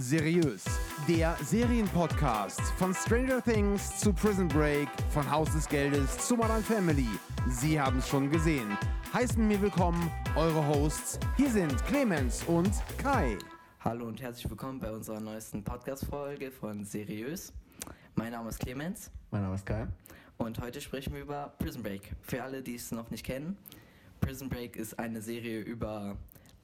Seriös, der Serienpodcast von Stranger Things zu Prison Break, von Haus des Geldes zu Modern Family. Sie haben es schon gesehen. Heißen mir willkommen eure Hosts. Hier sind Clemens und Kai. Hallo und herzlich willkommen bei unserer neuesten Podcast-Folge von Seriös. Mein Name ist Clemens. Mein Name ist Kai. Und heute sprechen wir über Prison Break. Für alle, die es noch nicht kennen, Prison Break ist eine Serie über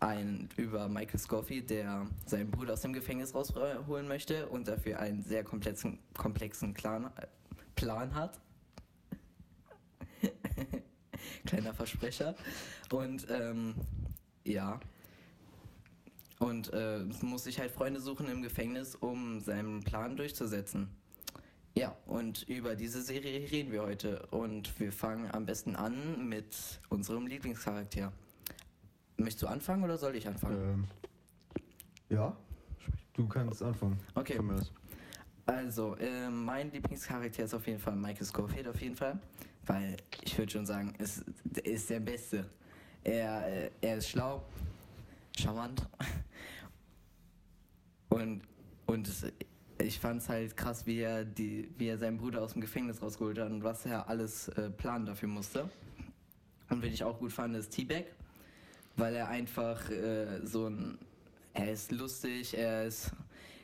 ein, über Michael Scofield, der seinen Bruder aus dem Gefängnis rausholen möchte und dafür einen sehr komplexen, komplexen Plan, Plan hat. Kleiner Versprecher. Und ähm, ja. Und äh, muss sich halt Freunde suchen im Gefängnis, um seinen Plan durchzusetzen. Ja, und über diese Serie reden wir heute. Und wir fangen am besten an mit unserem Lieblingscharakter. Möchtest du anfangen oder soll ich anfangen? Ähm, ja, du kannst anfangen. Okay. Also, äh, mein Lieblingscharakter ist auf jeden Fall Michael Scofield, auf jeden Fall. Weil ich würde schon sagen, ist, er ist der Beste. Er, äh, er ist schlau, charmant. Und, und es, ich fand es halt krass, wie er, die, wie er seinen Bruder aus dem Gefängnis rausgeholt hat und was er alles äh, planen dafür musste. Und wen ich auch gut fand, ist T-Bag weil er einfach äh, so ein, er ist lustig, er ist,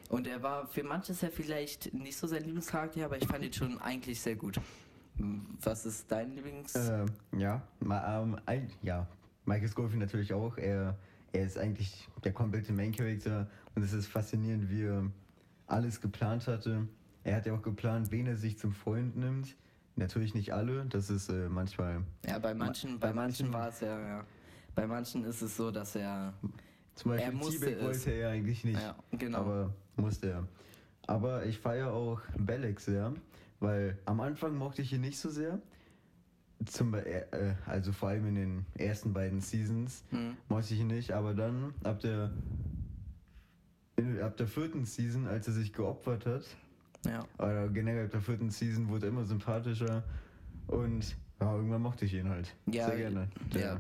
und er war für manches ja vielleicht nicht so sein Lieblingscharakter, aber ich fand ihn schon eigentlich sehr gut. Was ist dein Lieblings? Ähm, ja, ma, ähm, ein, ja, Michael Scofield natürlich auch. Er, er ist eigentlich der komplette Main Character und es ist faszinierend, wie er alles geplant hatte. Er hat ja auch geplant, wen er sich zum Freund nimmt. Natürlich nicht alle, das ist äh, manchmal. Ja, bei manchen, bei, bei manchen, manchen war es ja, ja. Bei manchen ist es so, dass er. Zum Beispiel er musste wollte er ja eigentlich nicht. Ja, genau. Aber musste er. Aber ich feiere auch Bellex sehr, weil am Anfang mochte ich ihn nicht so sehr. Zum, äh, also vor allem in den ersten beiden Seasons Mhm. mochte ich ihn nicht, aber dann ab der ab der vierten Season, als er sich geopfert hat, Ja. oder generell ab der vierten Season wurde er immer sympathischer und ja, irgendwann mochte ich ihn halt. Ja, Sehr gerne. Ja,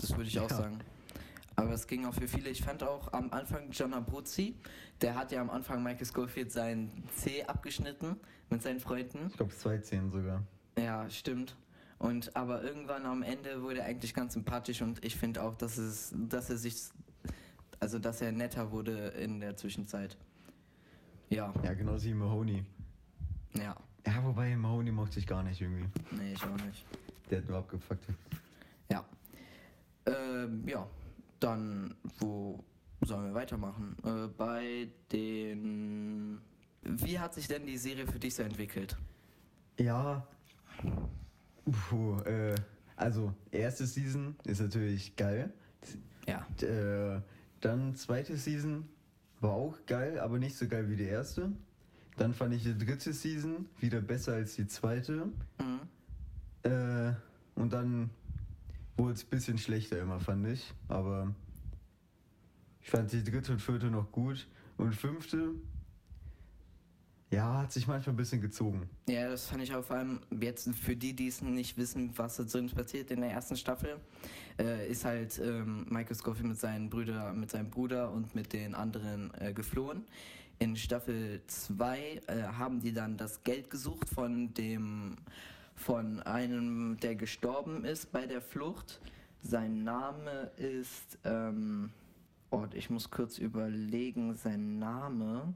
das würde ich auch Ja. sagen. Aber es ging auch für viele. Ich fand auch am Anfang John Abruzzi, der hat ja am Anfang Michael Scofield sein C abgeschnitten mit seinen Freunden. Ich glaube zwei Zehn sogar. Ja, stimmt. Und aber irgendwann am Ende wurde er eigentlich ganz sympathisch und ich finde auch, dass es, dass er sich, also dass er netter wurde in der Zwischenzeit. Ja, Ja, genauso wie Mahoney. ja. Ja, wobei Mahoney mochte ich gar nicht irgendwie. Nee, ich auch nicht. Der hat nur abgefuckt. Ja. Ähm, ja, dann, wo sollen wir weitermachen? Äh, bei den. Wie hat sich denn die Serie für dich so entwickelt? Ja. Puh, äh, also, erste Season ist natürlich geil. Ja. Äh, dann zweite Season war auch geil, aber nicht so geil wie die erste. Dann fand ich die dritte Season wieder besser als die zweite. Mhm. Äh, und dann wurde es ein bisschen schlechter immer, fand ich. Aber ich fand die dritte und vierte noch gut. Und fünfte, ja, hat sich manchmal ein bisschen gezogen. Ja, das fand ich auch vor allem jetzt für die, die es nicht wissen, was da drin passiert in der ersten Staffel, äh, ist halt ähm, Michael Scofield mit seinen Brüder, mit seinem Bruder und mit den anderen äh, geflohen. In Staffel 2 äh, haben die dann das Geld gesucht von dem von einem, der gestorben ist bei der Flucht. Sein Name ist ähm, oh, ich muss kurz überlegen, sein Name.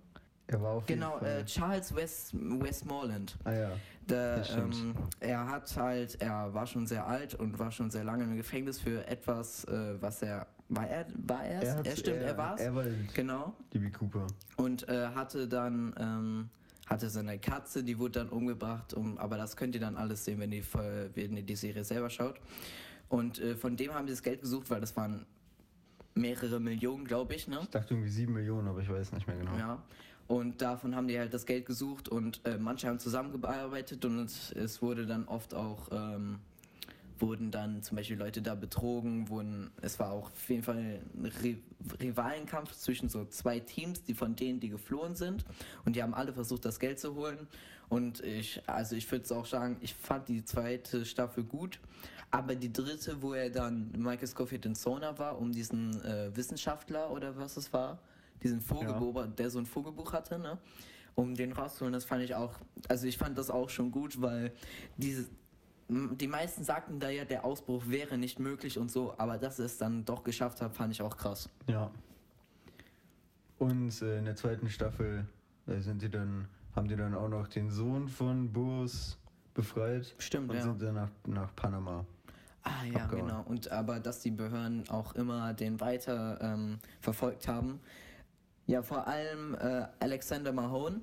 Er war auf Genau, jeden Fall. äh, Charles West, Westmoreland. ah ja. Der, ähm, er hat halt, er war schon sehr alt und war schon sehr lange im Gefängnis für etwas, äh, was er, war er, war er, Er er stimmt, er, er- war's. er war- genau. DB Cooper. Und äh, hatte dann, ähm, hatte seine Katze, die wurde dann umgebracht, um, aber das könnt ihr dann alles sehen, wenn ihr, wenn ihr die Serie selber schaut. Und äh, von dem haben sie das Geld gesucht, weil das waren mehrere Millionen, glaube ich, ne? Ich dachte irgendwie 7 Millionen, aber ich weiß nicht mehr genau. Ja. Und davon haben die halt das Geld gesucht und äh, manche haben zusammengearbeitet und es, es wurde dann oft auch, ähm, wurden dann zum Beispiel Leute da betrogen, wurden, es war auch auf jeden Fall ein Ri Rivalenkampf zwischen so zwei Teams, die von denen, die geflohen sind und die haben alle versucht, das Geld zu holen und ich, also ich würde es auch sagen, ich fand die zweite Staffel gut, aber die dritte, wo er dann Michael Scofield in Sona war, um diesen äh, Wissenschaftler oder was es war, diesen Vogelbuch, ja. der so ein Vogelbuch hatte, ne? Um den rauszuholen, das fand ich auch, also ich fand das auch schon gut, weil diese, die meisten sagten da ja, der Ausbruch wäre nicht möglich und so, aber dass es dann doch geschafft hat, fand ich auch krass. Ja. Und äh, in der zweiten Staffel sind die dann, haben die dann auch noch den Sohn von Boris befreit. Stimmt, und ja. sind dann nach, nach Panama. Ah ja, abgehauen. genau. Und aber dass die Behörden auch immer den weiter ähm, verfolgt haben. Ja, vor allem äh, Alexander Mahone,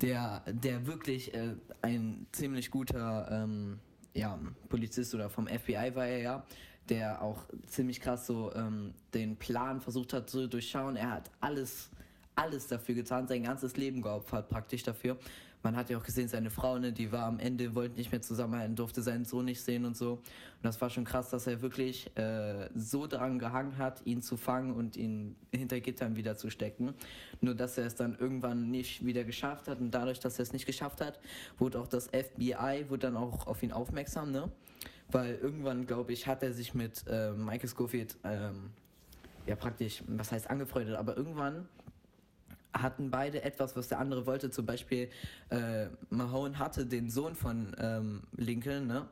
der, der wirklich äh, ein ziemlich guter ähm, ja, Polizist oder vom FBI war er ja, der auch ziemlich krass so ähm, den Plan versucht hat zu durchschauen. Er hat alles, alles dafür getan, sein ganzes Leben geopfert praktisch dafür. Man hat ja auch gesehen, seine Frau, ne, die war am Ende, wollte nicht mehr zusammenhalten, durfte seinen Sohn nicht sehen und so. Und das war schon krass, dass er wirklich äh, so dran gehangen hat, ihn zu fangen und ihn hinter Gittern wieder zu stecken. Nur, dass er es dann irgendwann nicht wieder geschafft hat. Und dadurch, dass er es nicht geschafft hat, wurde auch das FBI, wurde dann auch auf ihn aufmerksam, ne? Weil irgendwann, glaube ich, hat er sich mit äh, Michael Scofield, ähm, ja praktisch, was heißt angefreundet, aber irgendwann hatten beide etwas, was der andere wollte. Zum Beispiel äh, Mahone hatte den Sohn von ähm, Lincoln, ne?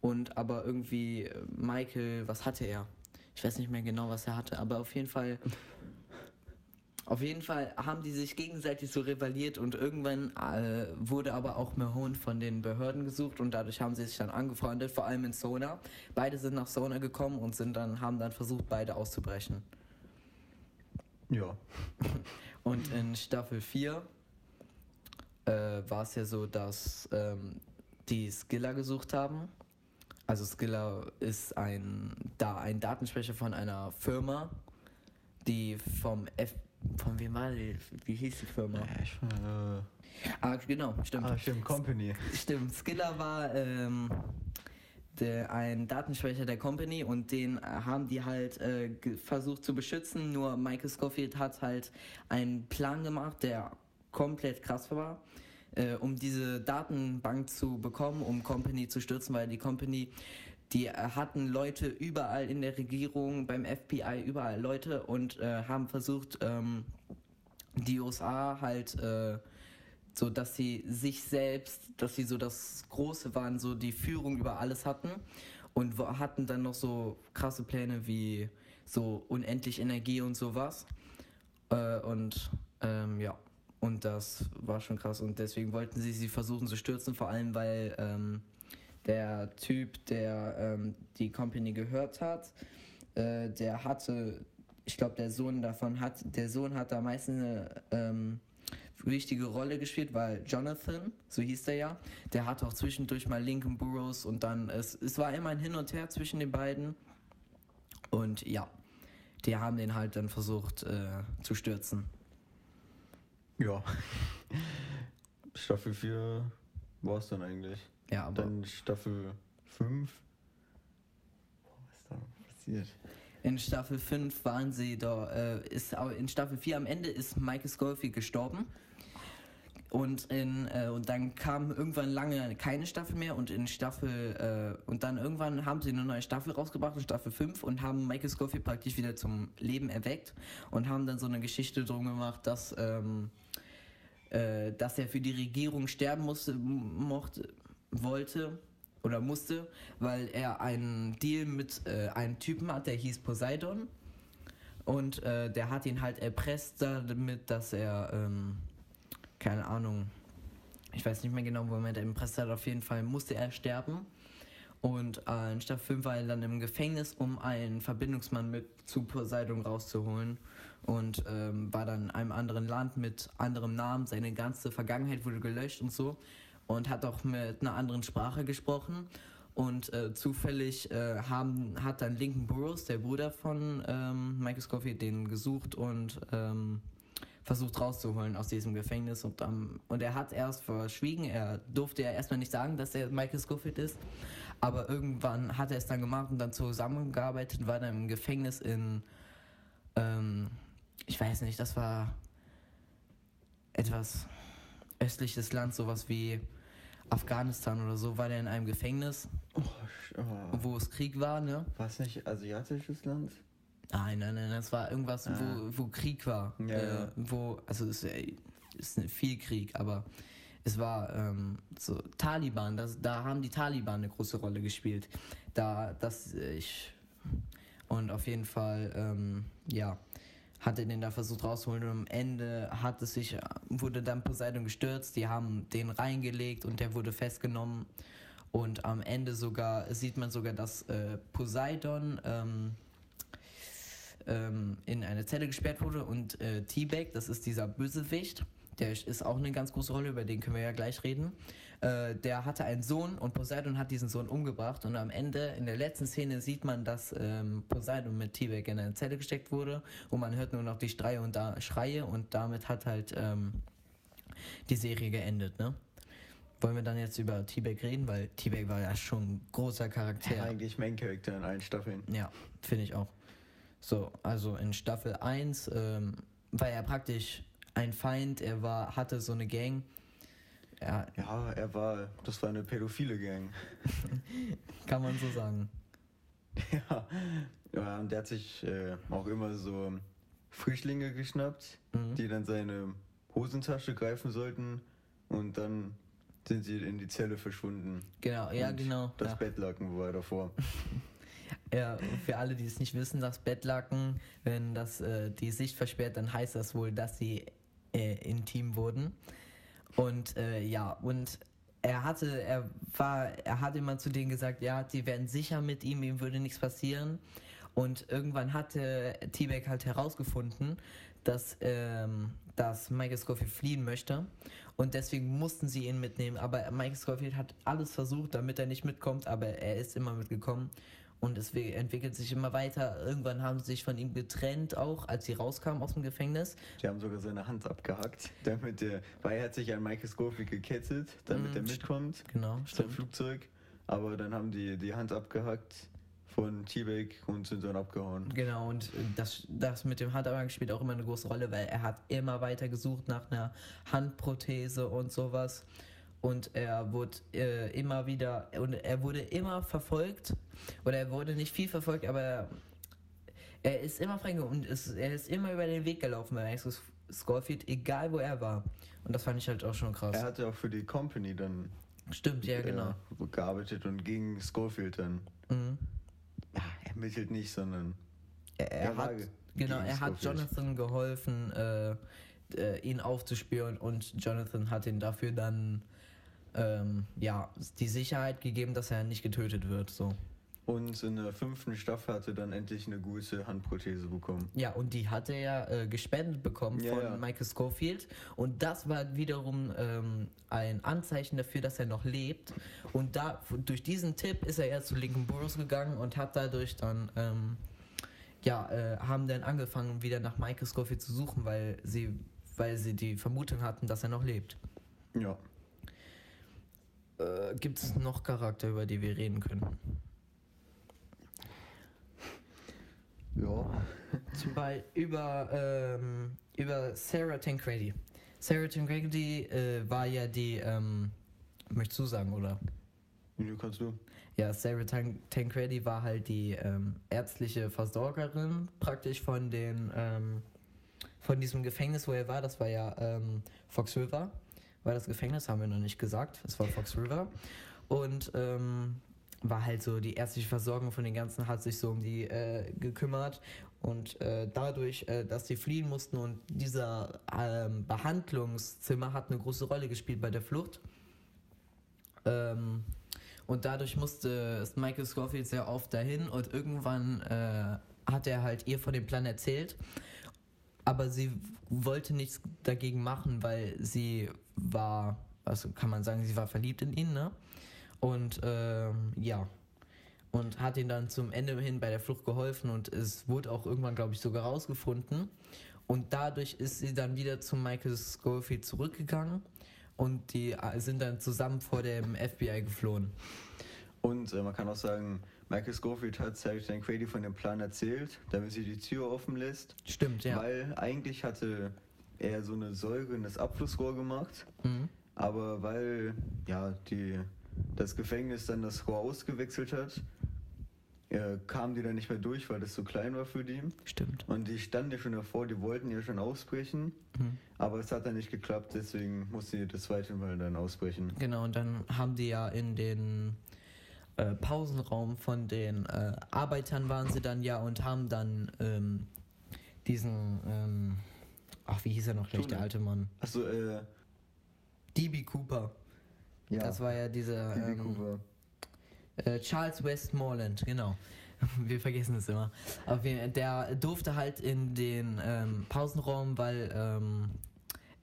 Und aber irgendwie äh, Michael, was hatte er? Ich weiß nicht mehr genau, was er hatte, aber auf jeden Fall. Auf jeden Fall haben die sich gegenseitig so rivaliert und irgendwann äh, wurde aber auch Mahone von den Behörden gesucht und dadurch haben sie sich dann angefreundet, vor allem in Sona. Beide sind nach Sona gekommen und sind dann, haben dann versucht, beide auszubrechen. Ja. Und in Staffel 4 äh, war es ja so, dass ähm, die Skiller gesucht haben. Also Skiller ist ein, da, ein Datensprecher von einer Firma, die vom F von wem war die? Wie hieß die Firma? Ja, ich, äh, ah, genau, stimmt. Ah, stimmt, Company. Stimmt, Skiller war ähm, ein Datenspeicher der Company und den äh, haben die halt äh, versucht zu beschützen. Nur Michael Scofield hat halt einen Plan gemacht, der komplett krass war, äh, um diese Datenbank zu bekommen, um Company zu stürzen, weil die Company die äh, hatten Leute überall in der Regierung, beim FBI, überall Leute und äh, haben versucht, ähm, die USA halt äh, so dass sie sich selbst, dass sie so das Große waren, so die Führung über alles hatten und hatten dann noch so krasse Pläne wie so unendlich Energie und sowas. Äh, und ähm, ja, und das war schon krass und deswegen wollten sie sie versuchen zu stürzen, vor allem weil ähm, der Typ, der ähm, die Company gehört hat, äh, der hatte, ich glaube, der Sohn davon hat, der Sohn hat da meistens eine ähm, wichtige Rolle gespielt, weil Jonathan, so hieß der ja, der hatte auch zwischendurch mal Lincoln Burroughs und dann, es, es war immer ein Hin und Her zwischen den beiden. Und ja, die haben den halt dann versucht äh, zu stürzen. Ja. Staffel 4 war es dann eigentlich. Ja, aber. Dann Staffel 5. Was ist da passiert? In Staffel 5 waren sie da, äh, ist in Staffel 4 am Ende ist Michael Scofield gestorben. Und, in, äh, und dann kam irgendwann lange keine Staffel mehr und in Staffel, äh, und dann irgendwann haben sie eine neue Staffel rausgebracht, Staffel 5, und haben Michael Scofield praktisch wieder zum Leben erweckt und haben dann so eine Geschichte drum gemacht, dass, ähm, äh, dass er für die Regierung sterben musste, mochte, wollte oder musste, weil er einen Deal mit äh, einem Typen hat, der hieß Poseidon. Und äh, der hat ihn halt erpresst damit, dass er, ähm, keine Ahnung, ich weiß nicht mehr genau, wo er erpresst hat, auf jeden Fall musste er sterben. Und äh, in Staffel 5 war er dann im Gefängnis, um einen Verbindungsmann mit zu Poseidon rauszuholen. Und ähm, war dann in einem anderen Land mit anderem Namen. Seine ganze Vergangenheit wurde gelöscht und so und hat auch mit einer anderen Sprache gesprochen. Und äh, zufällig äh, haben, hat dann Lincoln Burroughs, der Bruder von ähm, Michael Scofield, den gesucht und ähm, versucht rauszuholen aus diesem Gefängnis. Und, ähm, und er hat erst verschwiegen, er durfte ja erstmal nicht sagen, dass er Michael Scofield ist. Aber irgendwann hat er es dann gemacht und dann zusammengearbeitet, war dann im Gefängnis in, ähm, ich weiß nicht, das war etwas östliches Land, sowas wie Afghanistan oder so, war der in einem Gefängnis, Oh, oh. wo es Krieg war, ne? War es nicht asiatisches Land? Nein, nein, nein, das war irgendwas, Ah. wo, wo Krieg war. Ja, äh, ja. Wo, also es äh, ist nicht viel Krieg, aber es war ähm, so Taliban, das, da haben die Taliban eine große Rolle gespielt. Da, das, äh, ich, und auf jeden Fall, ähm, ja, hat er den da versucht rauszuholen und am Ende hat es sich, wurde dann Poseidon gestürzt, die haben den reingelegt und der wurde festgenommen. Und am Ende sogar sieht man sogar, dass äh, Poseidon ähm, ähm, in eine Zelle gesperrt wurde und äh, T-Bag, das ist dieser Bösewicht, der ist auch eine ganz große Rolle, über den können wir ja gleich reden. Äh, der hatte einen Sohn und Poseidon hat diesen Sohn umgebracht und am Ende, in der letzten Szene, sieht man, dass ähm, Poseidon mit T-Bag in eine Zelle gesteckt wurde und man hört nur noch die Schreie und, da Schreie und damit hat halt ähm, die Serie geendet, ne? Wollen wir dann jetzt über T-Bag reden, weil T-Bag war ja schon ein großer Charakter. Ja. Eigentlich Main Character in allen Staffeln. Ja, finde ich auch. So, also in Staffel 1 ähm, war er praktisch ein Feind, er war, hatte so eine Gang. Ja, Ja, er war, das war eine pädophile Gang. kann man so sagen. ja. ja, und der hat sich äh, auch immer so Frischlinge geschnappt, Mhm. die dann seine Hosentasche greifen sollten und dann sind sie in die Zelle verschwunden. Genau, ja, Und genau. Das ja. Bettlaken war davor. Ja, für alle, die es nicht wissen, das Bettlaken, wenn das äh, die Sicht versperrt, dann heißt das wohl, dass sie äh, intim wurden. Und äh, ja, und er hatte, er war, er hat immer zu denen gesagt, ja, die wären sicher mit ihm, ihm würde nichts passieren. Und irgendwann hatte T-Bag halt herausgefunden, dass, ähm, dass Michael Scofield fliehen möchte. Und deswegen mussten sie ihn mitnehmen. Aber Michael Scofield hat alles versucht, damit er nicht mitkommt, aber er ist immer mitgekommen. Und es entwickelt sich immer weiter. Irgendwann haben sie sich von ihm getrennt, auch als sie rauskamen aus dem Gefängnis. Die haben sogar seine Hand abgehackt, damit der, weil er hat sich an Michael Scofield gekettet, damit Mhm, er st- mitkommt Genau, zum stimmt. Flugzeug. Aber dann haben die die Hand abgehackt von T-Bag und sind dann abgehauen. Genau, und das, das mit dem Handabhang spielt auch immer eine große Rolle, weil er hat immer weiter gesucht nach einer Handprothese und sowas. Und er wurde äh, immer wieder, und er wurde immer verfolgt, oder er wurde nicht viel verfolgt, aber er, er ist immer freigegangen und es, er ist immer über den Weg gelaufen bei Max Scorfield, egal wo er war. Und das fand ich halt auch schon krass. Er hatte auch für die Company dann Stimmt, ja, genau. äh, gearbeitet und gegen Scofield dann. Mhm. Ja, ermittelt nicht, sondern Er, er Er hat, ge- genau, er hat Scofield. Jonathan geholfen, äh, äh, ihn aufzuspüren und Jonathan hat ihn dafür dann ähm, ja die Sicherheit gegeben, dass er nicht getötet wird. So. und in der fünften Staffel hatte dann endlich eine gute Handprothese bekommen. Ja, und die hat er ja äh, gespendet bekommen Ja, von ja. Michael Schofield. Und das war wiederum ähm, ein Anzeichen dafür, dass er noch lebt. Und da durch diesen Tipp ist er ja zu Lincoln Burroughs gegangen und hat dadurch dann ähm, ja, äh, haben dann angefangen, wieder nach Michael Scofield zu suchen, weil sie, weil sie die Vermutung hatten, dass er noch lebt. Ja. Äh, Gibt es noch Charakter, über die wir reden können? Ja. Zum Beispiel über, ähm, über Sarah Tancredi. Sarah Tancredi äh, war ja die, ähm, möchtest du sagen, oder? Wie kannst du? Ja, Sarah Tan Tancredi war halt die ähm, ärztliche Versorgerin praktisch von den ähm, von diesem Gefängnis, wo er war. Das war ja ähm, Fox River. War das Gefängnis, haben wir noch nicht gesagt. Es war Fox River. Und ähm, war halt so die ärztliche Versorgung von den ganzen, hat sich so um die äh, gekümmert. Und äh, dadurch, äh, dass sie fliehen mussten und dieser ähm, Behandlungszimmer hat eine große Rolle gespielt bei der Flucht. Ähm, und dadurch musste Michael Scofield sehr oft dahin und irgendwann äh, hat er halt ihr von dem Plan erzählt. Aber sie wollte nichts dagegen machen, weil sie war, also kann man sagen, sie war verliebt in ihn, ne? Und ähm, ja. Und hat ihm dann zum Ende hin bei der Flucht geholfen und es wurde auch irgendwann, glaube ich, sogar rausgefunden. Und dadurch ist sie dann wieder zu Michael Scofield zurückgegangen und die äh, sind dann zusammen vor dem FBI geflohen. Und äh, man kann auch sagen, Michael Scofield hat Sarah Tancredi von dem Plan erzählt, damit sie die Tür offen lässt. Stimmt, ja. Weil eigentlich hatte er so eine Säure in das Abflussrohr gemacht. Mhm. Aber weil ja die, das Gefängnis dann das Rohr ausgewechselt hat, äh, kamen die dann nicht mehr durch, weil das zu klein war für die. Stimmt. Und die standen ja schon davor, die wollten ja schon ausbrechen, Mhm. aber es hat dann nicht geklappt, deswegen mussten die das zweite Mal dann ausbrechen. Genau, und dann haben die ja in den äh, Pausenraum von den äh, Arbeitern waren sie dann ja und haben dann ähm, diesen, ähm, ach, wie hieß er noch gleich, der alte Mann? Achso, äh, D.B. Cooper. ja, Das war ja dieser die ähm, Cooper. äh, Charles Westmoreland, genau. Wir vergessen es immer. Jeden Fall, der durfte halt in den ähm, Pausenraum, weil ähm,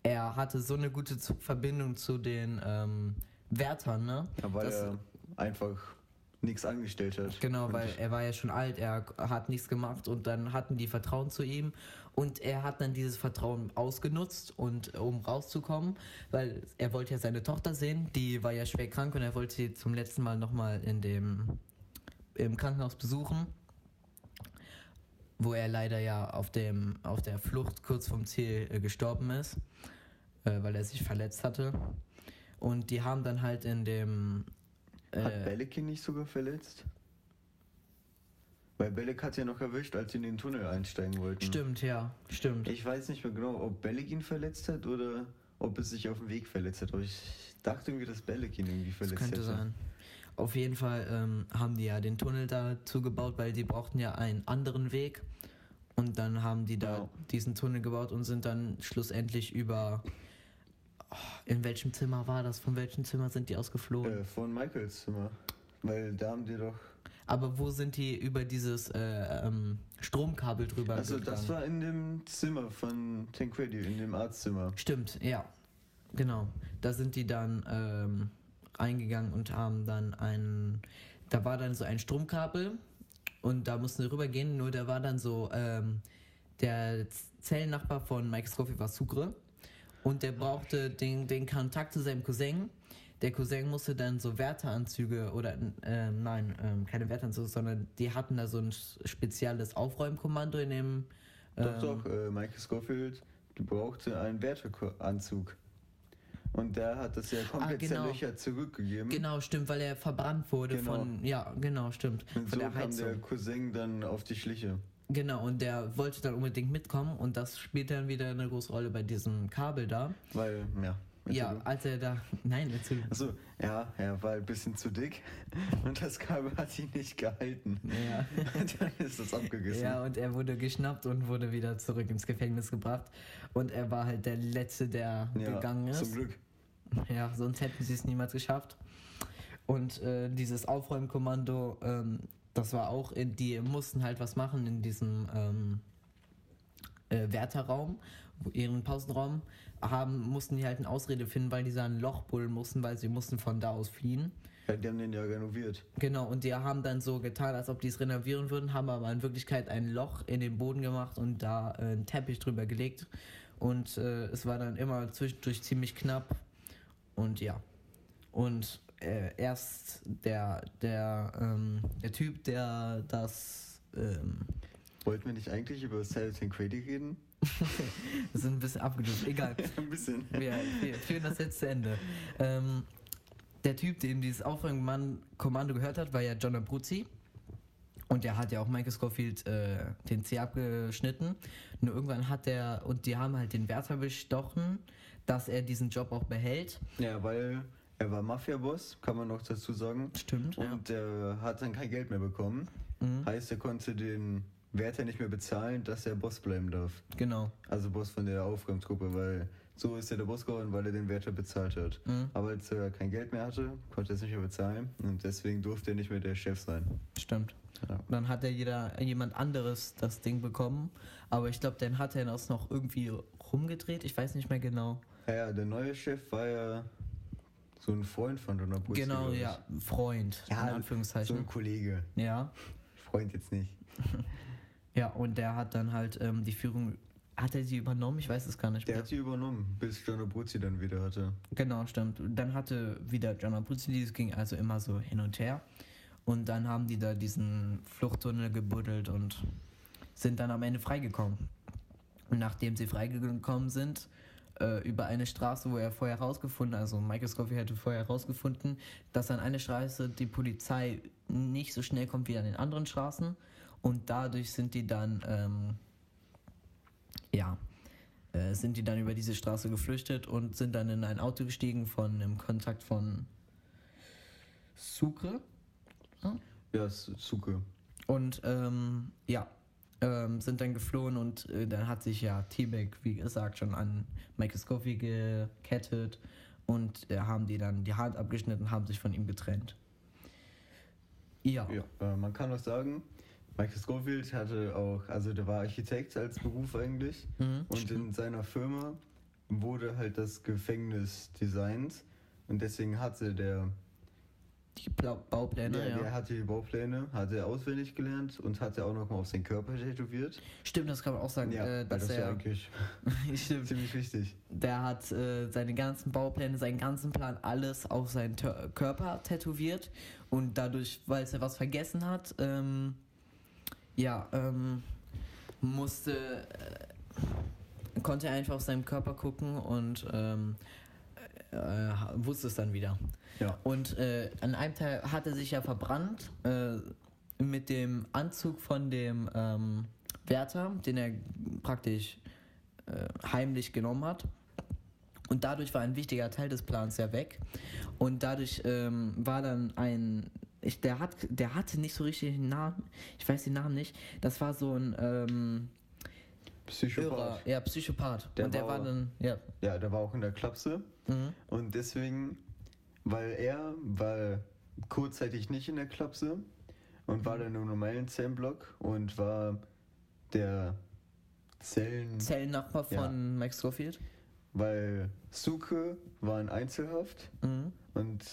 er hatte so eine gute Verbindung zu den ähm, Wärtern, ne? Ja, weil das- er einfach nichts angestellt hat. Genau, weil er war ja schon alt, er hat nichts gemacht und dann hatten die Vertrauen zu ihm und er hat dann dieses Vertrauen ausgenutzt und um rauszukommen, weil er wollte ja seine Tochter sehen, die war ja schwer krank und er wollte sie zum letzten Mal nochmal in dem im Krankenhaus besuchen, wo er leider ja auf dem auf der Flucht kurz vom Ziel äh, gestorben ist, äh, weil er sich verletzt hatte. Und die haben dann halt in dem Hat äh, Bellekin nicht sogar verletzt? Weil Belek hat ja noch erwischt, als sie in den Tunnel einsteigen wollten. Stimmt, ja, stimmt. Ich weiß nicht mehr genau, ob Belek ihn verletzt hat oder ob es sich auf dem Weg verletzt hat. Aber ich dachte irgendwie, dass Belek ihn irgendwie Das verletzt könnte hätte. sein. Auf jeden Fall ähm, haben die ja den Tunnel dazu gebaut, weil die brauchten ja einen anderen Weg. Und dann haben die da Ja. diesen Tunnel gebaut und sind dann schlussendlich über. Oh, in welchem Zimmer war das? Von welchem Zimmer sind die ausgeflogen? Äh, von Michaels Zimmer. Weil da haben die doch. Aber wo sind die über dieses äh, ähm, Stromkabel drüber Also gegangen? das war in dem Zimmer von Tancredi, in dem Arztzimmer. Stimmt, ja. Genau. Da sind die dann ähm, reingegangen und haben dann ein. Da war dann so ein Stromkabel und da mussten sie rübergehen, nur da war dann so. Ähm, der Zellennachbar von Mike Scofield war Sucre und der brauchte den, den Kontakt zu seinem Cousin. Der Cousin musste dann so Wärteranzüge oder ähm, nein, ähm, keine Wärteranzüge, sondern die hatten da so ein spezielles Aufräumkommando in dem. Doch, ähm, doch, äh, Michael Scofield brauchte einen Wärteanzug. Und der hat das ja komplett genau. zerlöchert zurückgegeben. Genau, stimmt, weil er verbrannt wurde Genau. von, ja, genau, stimmt, Und von so der kam Heizung. der Cousin dann auf die Schliche. Genau, und der wollte dann unbedingt mitkommen und das spielt dann wieder eine große Rolle bei diesem Kabel da. Weil, ja. Ja, als er da, nein, Entschuldigung. Achso, ja, er war ein bisschen zu dick und das Kabel hat ihn nicht gehalten. Ja. dann ist das abgegessen. ja, und er wurde geschnappt und wurde wieder zurück ins Gefängnis gebracht. Und er war halt der Letzte, der Ja, gegangen ist. Zum Glück. Ja, sonst hätten sie es niemals geschafft. Und äh, dieses Aufräumkommando, ähm, das war auch, in, die mussten halt was machen in diesem ähm, äh, Wärterraum, ihren Pausenraum, haben, mussten die halt eine Ausrede finden, weil die da ein Loch buddeln mussten, weil sie mussten von da aus fliehen. Ja, die haben den ja renoviert. Genau, und die haben dann so getan, als ob die es renovieren würden, haben aber in Wirklichkeit ein Loch in den Boden gemacht und da äh, einen Teppich drüber gelegt. Und äh, es war dann immer zwischendurch ziemlich knapp. Und ja. Und äh, erst der, der, ähm, der Typ, der das. Ähm, Wollten wir nicht eigentlich über Cyrus Tancredi reden? wir sind ein bisschen abgedrückt. Egal. ein bisschen. wir, wir führen das jetzt zu Ende. Ähm, der Typ, dem dieses Aufräumkommando gehört hat, war ja John Abruzzi. Und der hat ja auch Michael Scofield äh, den Zeh abgeschnitten. Nur irgendwann hat er, und die haben halt den Wärter bestochen, dass er diesen Job auch behält. Ja, weil er war Mafia-Boss, kann man noch dazu sagen. Stimmt. Ja. Und er hat dann kein Geld mehr bekommen. Mhm. Heißt, er konnte den Wärter nicht mehr bezahlen, dass er Boss bleiben darf. Genau. Also Boss von der Aufräumtruppe, weil so ist er der Boss geworden, weil er den Wärter bezahlt hat. Mhm. Aber als er kein Geld mehr hatte, konnte er es nicht mehr bezahlen und deswegen durfte er nicht mehr der Chef sein. Stimmt. Ja. Dann hat er jeder, jemand anderes das Ding bekommen. Aber ich glaube, dann hat er das noch irgendwie rumgedreht. Ich weiß nicht mehr genau. Ja, ja, der neue Chef war ja so ein Freund von Donner Bruzzi, genau, ja. Freund. Ja, in So Anführungszeichen. ein Kollege. Ja. Freund jetzt nicht. Ja, und der hat dann halt ähm, die Führung. Hat er sie übernommen? Ich weiß es gar nicht Der mehr. hat sie übernommen, bis Donner Bruzzi dann wieder hatte. Genau, stimmt. Dann hatte wieder John Abruzzi, dieses ging also immer so hin und her. Und dann haben die da diesen Fluchttunnel gebuddelt und sind dann am Ende freigekommen. Und nachdem sie freigekommen sind, äh, über eine Straße, wo er vorher herausgefunden, also Michael Scofield hätte vorher herausgefunden, dass an einer Straße die Polizei nicht so schnell kommt wie an den anderen Straßen. Und dadurch sind die dann, ähm, ja, äh, sind die dann über diese Straße geflüchtet und sind dann in ein Auto gestiegen von einem Kontakt von Sucre. Ja, Sucre. Und ähm, ja, ähm, sind dann geflohen und äh, dann hat sich ja T-Bag, wie gesagt, schon an Michael Scofield gekettet und äh, haben die dann die Hand abgeschnitten, haben sich von ihm getrennt. Ja. ja äh, man kann auch sagen, Michael Scofield hatte auch, also der war Architekt als Beruf eigentlich mhm, und stimmt. in seiner Firma wurde halt das Gefängnis designt und deswegen hatte der die Baupläne, ja, ja. Der hatte die Baupläne, hat er auswendig gelernt und hat er auch noch mal auf seinen Körper tätowiert. Stimmt, das kann man auch sagen. Ja, äh, dass das ist ja eigentlich stimmt. ziemlich wichtig. Der hat äh, seine ganzen Baupläne, seinen ganzen Plan, alles auf seinen Tör Körper tätowiert und dadurch, weil er was vergessen hat, ähm, ja, ähm, musste, äh, konnte er einfach auf seinen Körper gucken und ähm, äh, wusste es dann wieder. Ja. Und äh, an einem Teil hat er sich ja verbrannt äh, mit dem Anzug von dem ähm, Wärter, den er praktisch äh, heimlich genommen hat. Und dadurch war ein wichtiger Teil des Plans ja weg. Und dadurch ähm, war dann ein. Ich, der, hat, der hatte nicht so richtig einen Namen. Ich weiß den Namen nicht. Das war so ein. Ähm, Psychopath. Irrer. Ja, Psychopath. Der und der war, war, dann. Ja. ja, der war auch in der Klapse. Mhm. Und deswegen weil er war kurzzeitig nicht in der Klapse und war dann im normalen Zellenblock und war der Zellen... Zellennachbar von ja. Mike Scofield? Weil Suke war in Einzelhaft mhm. und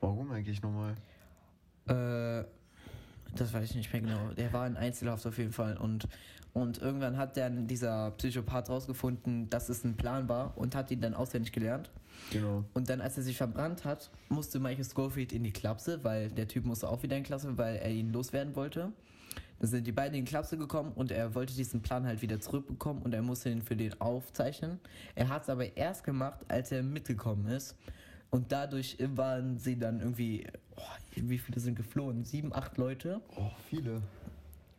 warum eigentlich nochmal? Äh, das weiß ich nicht mehr genau. Der war in Einzelhaft auf jeden Fall und und irgendwann hat dann dieser Psychopath rausgefunden, dass es ein Plan war und hat ihn dann auswendig gelernt. Genau. Und dann, als er sich verbrannt hat, musste Michael Schofield in die Klapse, weil der Typ musste auch wieder in die Klapse, weil er ihn loswerden wollte. Dann sind die beiden in die Klapse gekommen und er wollte diesen Plan halt wieder zurückbekommen und er musste ihn für den aufzeichnen. Er hat es aber erst gemacht, als er mitgekommen ist. Und dadurch waren sie dann irgendwie, oh, wie viele sind geflohen? Sieben, acht Leute. Oh, viele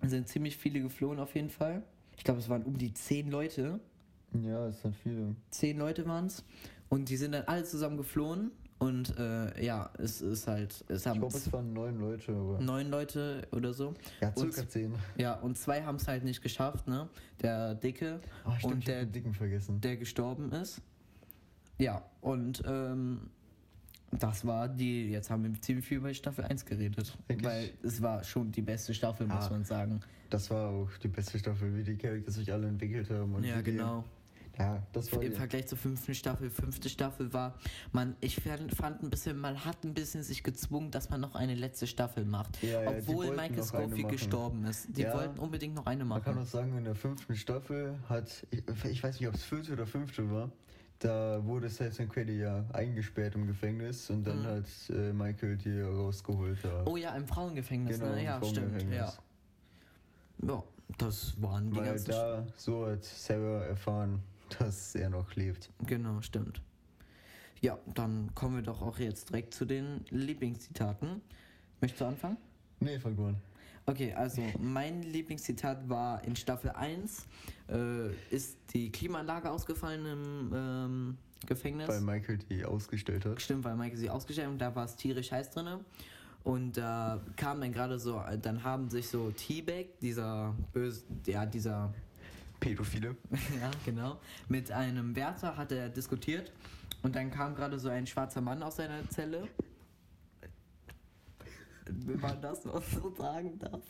sind ziemlich viele geflohen auf jeden Fall. Ich glaube, es waren um die zehn Leute. Ja, es sind viele. Zehn Leute waren es. Und die sind dann alle zusammen geflohen. Und äh, ja, es ist halt. Es haben ich glaube, es waren neun Leute. Aber neun Leute oder so. Ja, circa und, zehn. Ja, und zwei haben es halt nicht geschafft, ne? Der Dicke oh, stimmt, und der Dicken vergessen. Der gestorben ist. Ja, und ähm, das war die, jetzt haben wir ziemlich viel über Staffel 1 geredet. Wirklich? Weil es war schon die beste Staffel, muss ah, man sagen. Das war auch die beste Staffel, wie die Charakter sich alle entwickelt haben. Und ja, genau. Ja, das war Im ja. Vergleich zur fünften Staffel, fünfte Staffel war man, ich fand ein bisschen, man hat ein bisschen sich gezwungen, dass man noch eine letzte Staffel macht. Ja, ja, obwohl Michael Scofield gestorben ist. Die wollten unbedingt noch eine machen. Man kann auch sagen, in der fünften Staffel hat, ich, ich weiß nicht, ob es vierte oder fünfte war, da wurde Sam Quady ja eingesperrt im Gefängnis und dann mhm. hat äh, Michael die rausgeholt. Ja. Oh ja, im Frauengefängnis, genau, ne? Ja, stimmt. Ja. ja, das waren die Weil ganzen da so hat Sarah erfahren, dass er noch lebt. Genau, stimmt. Ja, dann kommen wir doch auch jetzt direkt zu den Lieblingszitaten. Möchtest du anfangen? Nee, fang an. Okay, also mein Lieblingszitat war in Staffel 1 äh, ist die Klimaanlage ausgefallen im ähm, Gefängnis. Weil Michael die ausgestellt hat. Stimmt, weil Michael sie ausgestellt hat und da war es tierisch heiß drin. Und da äh, kam dann gerade so, dann haben sich so T-Bag, dieser böse, ja, dieser Pädophile. ja, genau. Mit einem Wärter hat er diskutiert und dann kam gerade so ein schwarzer Mann aus seiner Zelle wenn man das noch so sagen darf.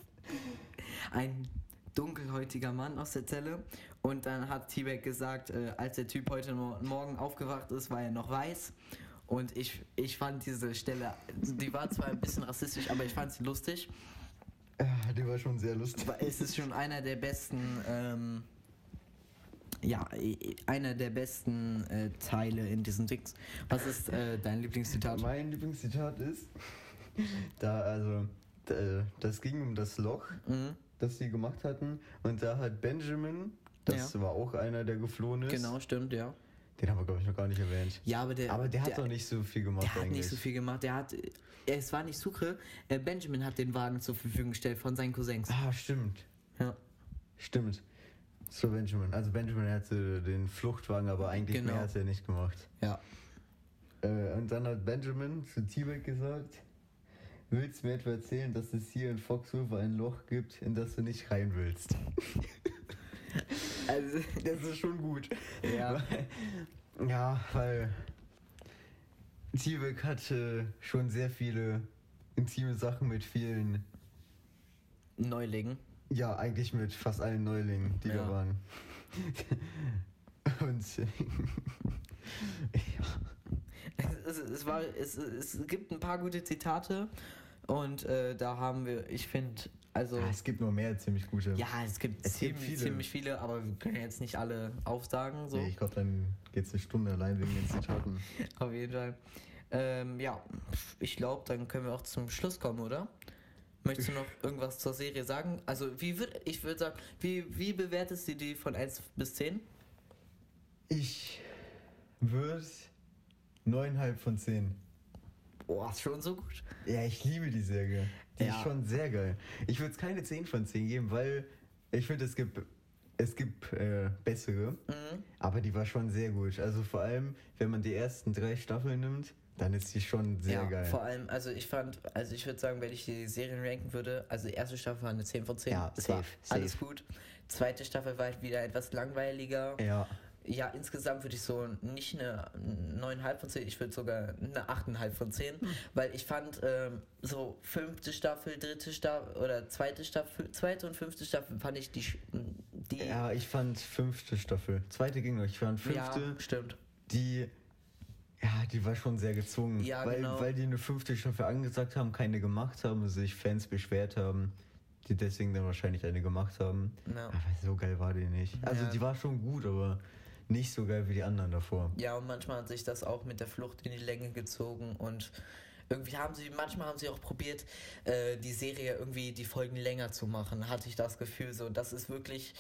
Ein dunkelhäutiger Mann aus der Zelle. Und dann hat T-Bag gesagt, äh, als der Typ heute Morgen aufgewacht ist, war er noch weiß. Und ich, ich fand diese Stelle, die war zwar ein bisschen rassistisch, aber ich fand sie lustig. Ja, die war schon sehr lustig. Es ist schon einer der besten, ähm, ja, einer der besten äh, Teile in diesen Dings. Was ist äh, dein Lieblingszitat? Mein Lieblingszitat ist, da, also, das ging um das Loch, mhm. das sie gemacht hatten. Und da hat Benjamin, das ja. war auch einer, der geflohen ist. Genau, stimmt, ja. Den haben wir, glaube ich, noch gar nicht erwähnt. Ja, aber der, Aber der hat der, doch nicht so viel gemacht der hat eigentlich. nicht so viel gemacht. Der hat, äh, es war nicht Sucre. Äh, Benjamin hat den Wagen zur Verfügung gestellt von seinen Cousins. Ah, stimmt. Ja. Stimmt. So Benjamin. Also Benjamin hatte den Fluchtwagen, aber eigentlich Genau. mehr hat er nicht gemacht. Ja. Äh, und dann hat Benjamin zu T-Bag gesagt, willst du mir etwa erzählen, dass es hier in Foxhofer ein Loch gibt, in das du nicht rein willst? Also, Das ist schon gut. ja. Ja, weil T-Bag hatte schon sehr viele intime Sachen mit vielen, Neulingen. ja, eigentlich mit fast allen Neulingen, die Ja. da waren. Und Es, es, war, es, es gibt ein paar gute Zitate und äh, da haben wir, ich finde, also. Ah, es gibt noch mehr ziemlich gute. Ja, es gibt, Es gibt ziemlich, viele. ziemlich viele, aber wir können jetzt nicht alle aufsagen. So. Nee, ich glaube, dann geht es eine Stunde allein wegen den Zitaten. Auf jeden Fall. Ähm, ja, ich glaube, dann können wir auch zum Schluss kommen, oder? Möchtest du noch irgendwas zur Serie sagen? Also, wie würd, ich würde sagen, wie, wie bewertest du die von 1 bis 10? Ich würde 9,5 von 10. Boah, ist schon so gut. Ja, ich liebe die Serie. Die Ja. ist schon sehr geil. Ich würde es keine 10 von 10 geben, weil ich finde, es gibt, es gibt äh, bessere, Mhm. aber die war schon sehr gut. Also vor allem, wenn man die ersten drei Staffeln nimmt, dann ist die schon sehr ja, geil. vor allem, also ich fand, also ich würde sagen, wenn ich die Serien ranken würde, also die erste Staffel war eine 10 von 10. Ja, war safe, alles safe. gut. Zweite Staffel war halt wieder etwas langweiliger. Ja, Ja, insgesamt würde ich so nicht eine 9,5 von 10, ich würde sogar eine 8,5 von 10, weil ich fand ähm, so fünfte Staffel, dritte Staffel oder zweite Staffel, zweite und fünfte Staffel fand ich die, die ja, ich fand fünfte Staffel. Zweite ging noch. Ich fand fünfte, ja, stimmt. die. Ja, die war schon sehr gezwungen. Ja, weil, genau. weil die eine fünfte Staffel angesagt haben, keine gemacht haben sich Fans beschwert haben, die deswegen dann wahrscheinlich eine gemacht haben. Ja. Aber so geil war die nicht. Also Ja. die war schon gut, aber nicht so geil wie die anderen davor. Ja, und manchmal hat sich das auch mit der Flucht in die Länge gezogen und irgendwie haben sie, manchmal haben sie auch probiert, äh, die Serie irgendwie die Folgen länger zu machen, hatte ich das Gefühl so. Das ist wirklich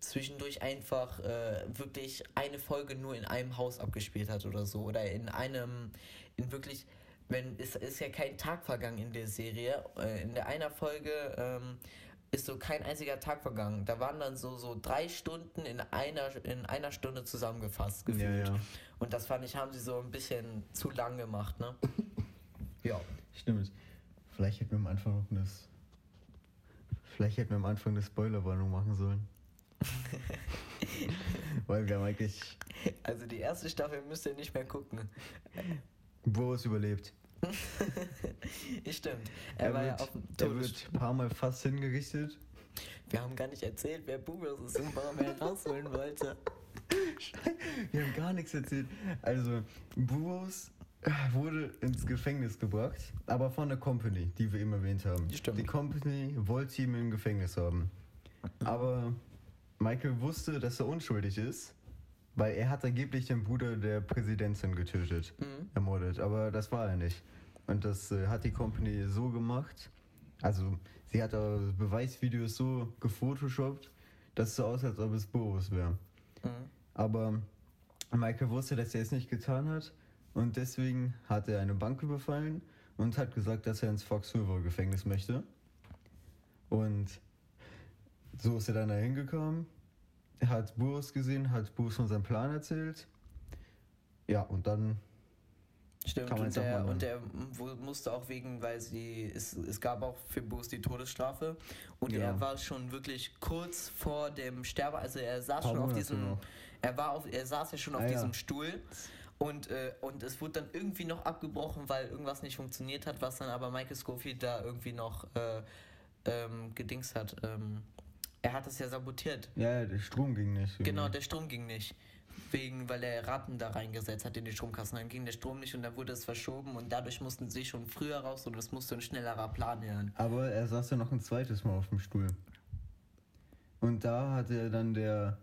zwischendurch einfach äh, wirklich eine Folge nur in einem Haus abgespielt hat oder so. Oder in einem, in wirklich, wenn, es ist ja kein Tag vergangen in der Serie. Äh, in der einer Folge ähm, ist so kein einziger Tag vergangen. Da waren dann so, so drei Stunden in einer, in einer Stunde zusammengefasst gefühlt. Ja, ja. Und das fand ich, haben sie so ein bisschen zu lang gemacht, ne? ja. Stimmt. Vielleicht hätten wir am Anfang noch eine. Vielleicht hätten wir am Anfang eine Spoilerwarnung machen sollen. Weil wir haben eigentlich Also die erste Staffel müsst ihr nicht mehr gucken. Boris überlebt. Stimmt. Er, war ja auf dem er Todes wird ein paar Mal fast hingerichtet. Wir haben gar nicht erzählt, wer Bubis ist und warum er rausholen wollte. Wir haben gar nichts erzählt. Also, Boris wurde ins Gefängnis gebracht, aber von der Company, die wir eben erwähnt haben. Stimmt. Die Company wollte ihn im Gefängnis haben. Aber Michael wusste, dass er unschuldig ist, weil er hat angeblich den Bruder der Präsidentin getötet, Mhm. ermordet. Aber das war er nicht. Und das äh, hat die Company so gemacht. Also, sie hat auch Beweisvideos so gefotoshoppt, dass es so aussah, als ob es Boris wäre. Mhm. Aber Michael wusste, dass er es nicht getan hat und deswegen hat er eine Bank überfallen und hat gesagt, dass er ins Fox River Gefängnis möchte. Und so ist er dann da hingekommen. Er hat Boris gesehen, hat Boris von seinem Plan erzählt. Ja, und dann Stimmt, Kann man und der, und der musste auch wegen, weil sie, es, es gab auch für Bruce die Todesstrafe und Genau. er war schon wirklich kurz vor dem Sterbe, also er saß schon auf diesem, er war auf, er saß ja schon auf Ah, ja. diesem Stuhl und, äh, und es wurde dann irgendwie noch abgebrochen, weil irgendwas nicht funktioniert hat, was dann aber Michael Scofield da irgendwie noch äh, ähm, gedings hat. Ähm, er hat es ja sabotiert. Ja, der Strom ging nicht. irgendwie. Genau, der Strom ging nicht. Wegen, weil er Ratten da reingesetzt hat in die Stromkasten. Dann ging der Strom nicht und dann wurde es verschoben und dadurch mussten sie schon früher raus und es musste ein schnellerer Plan werden. Aber er saß ja noch ein zweites Mal auf dem Stuhl. Und da hatte dann der,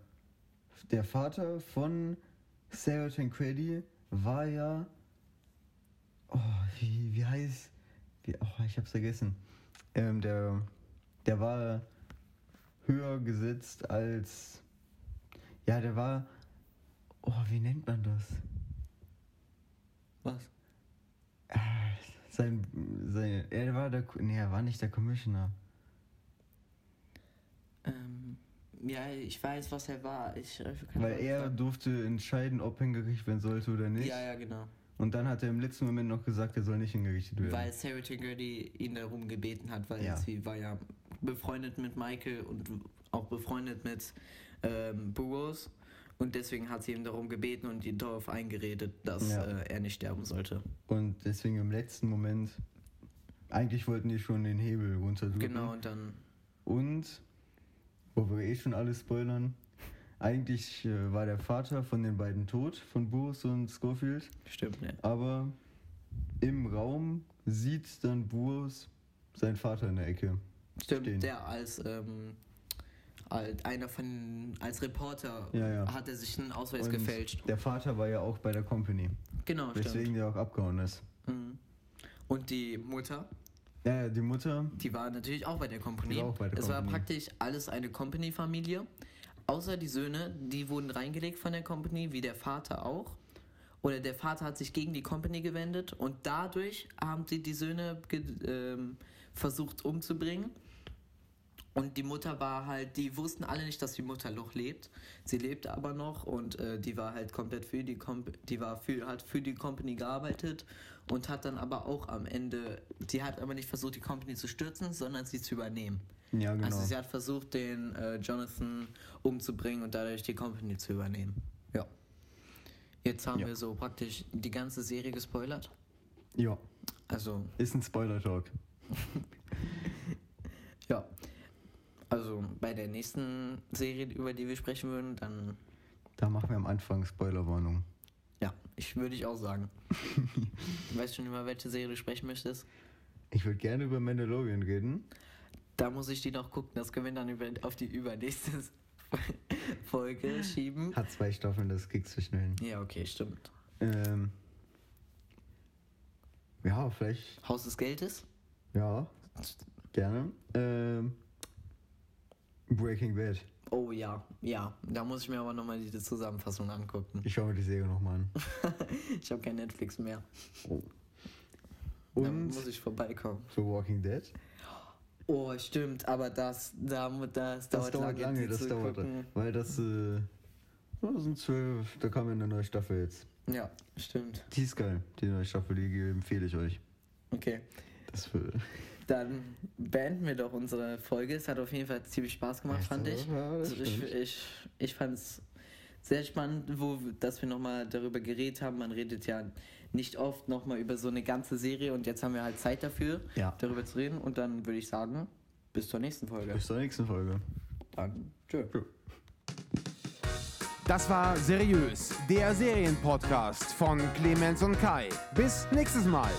der Vater von Sarah Tancredi war ja. Oh, wie, wie heißt. Wie, oh, ich hab's vergessen. Ähm, der, der war höher gesetzt als. Ja, der war. Oh, wie nennt man das? Was? Äh, Sein, sein, er war der, nee, er war nicht der Commissioner. Ähm, ja, ich weiß, was er war. Ich, äh, Weil er sagen. durfte entscheiden, ob hingerichtet werden sollte oder nicht. Ja, ja, genau. Und dann hat er im letzten Moment noch gesagt, er soll nicht hingerichtet werden. Weil Sarah Tiggerdy ihn darum gebeten hat, weil Ja. sie war ja befreundet mit Michael und auch befreundet mit ähm, Burroughs. Und deswegen hat sie ihn darum gebeten und ihn darauf eingeredet, dass Ja. äh, er nicht sterben sollte. Und deswegen im letzten Moment, eigentlich wollten die schon den Hebel runterdrücken. Genau, und dann. Und, wo wir eh schon alles spoilern, eigentlich äh, war der Vater von den beiden tot, von Bruce und Schofield. Stimmt, ne? Aber im Raum sieht dann Bruce seinen Vater in der Ecke. Stimmt, stehen. der als, ähm, als einer von. als Reporter Ja, ja. hat er sich einen Ausweis Und gefälscht. Der Vater war ja auch bei der Company, Genau, stimmt. weswegen der auch abgehauen ist. Mhm. Und die Mutter, Ja, die Mutter, die war natürlich auch bei der Company. Die war auch bei der es war Company. praktisch alles eine Company-Familie. Außer die Söhne, die wurden reingelegt von der Company, wie der Vater auch. Oder der Vater hat sich gegen die Company gewendet und dadurch haben sie die Söhne ähm, versucht umzubringen. Und die Mutter war halt, die wussten alle nicht, dass die Mutter noch lebt. Sie lebte aber noch und äh, die war halt komplett für die Comp die war für, hat für die Company gearbeitet und hat dann aber auch am Ende, die hat aber nicht versucht, die Company zu stürzen, sondern sie zu übernehmen. ja genau. Also sie hat versucht, den äh, Jonathan umzubringen und dadurch die Company zu übernehmen. Ja. Jetzt haben Ja. wir so praktisch die ganze Serie gespoilert. ja, Also, ist ein Spoiler-Talk. Also bei der nächsten Serie, über die wir sprechen würden, dann Da machen wir am Anfang Spoilerwarnung. ja, ich würde ich auch sagen. weißt du schon über welche Serie du sprechen möchtest? Ich würde gerne über Mandalorian reden. Da muss ich die noch gucken. Das können wir dann über, auf die übernächste Folge schieben. Hat zwei Staffeln, das kriegst du schnell hin. Ja, okay, stimmt. Ähm, ja, vielleicht, Haus des Geldes? ja, gerne. Ähm, Breaking Bad. Oh ja, ja. Da muss ich mir aber nochmal die Zusammenfassung angucken. Ich schaue mir die Serie nochmal an. Ich habe kein Netflix mehr. Da Und muss ich vorbeikommen. The Walking Dead. Oh, stimmt, aber das, da, das, Das dauert, dauert lange, die das dauert. gucken. Weil das, äh, das sind zwölf, da kam ja eine neue Staffel jetzt. Ja, stimmt. Die ist geil, die neue Staffel, die empfehle ich euch. Okay. Das für, Dann beenden wir doch unsere Folge. Es hat auf jeden Fall ziemlich Spaß gemacht, fand ich. Ja, Also ich, ich, ich fand es sehr spannend, wo, dass wir nochmal darüber geredet haben. Man redet ja nicht oft nochmal über so eine ganze Serie und jetzt haben wir halt Zeit dafür, Ja. darüber zu reden. Und dann würde ich sagen, bis zur nächsten Folge. Bis zur nächsten Folge. Dann, tschö. Das war Seriös, der Serienpodcast von Clemens und Kai. Bis nächstes Mal.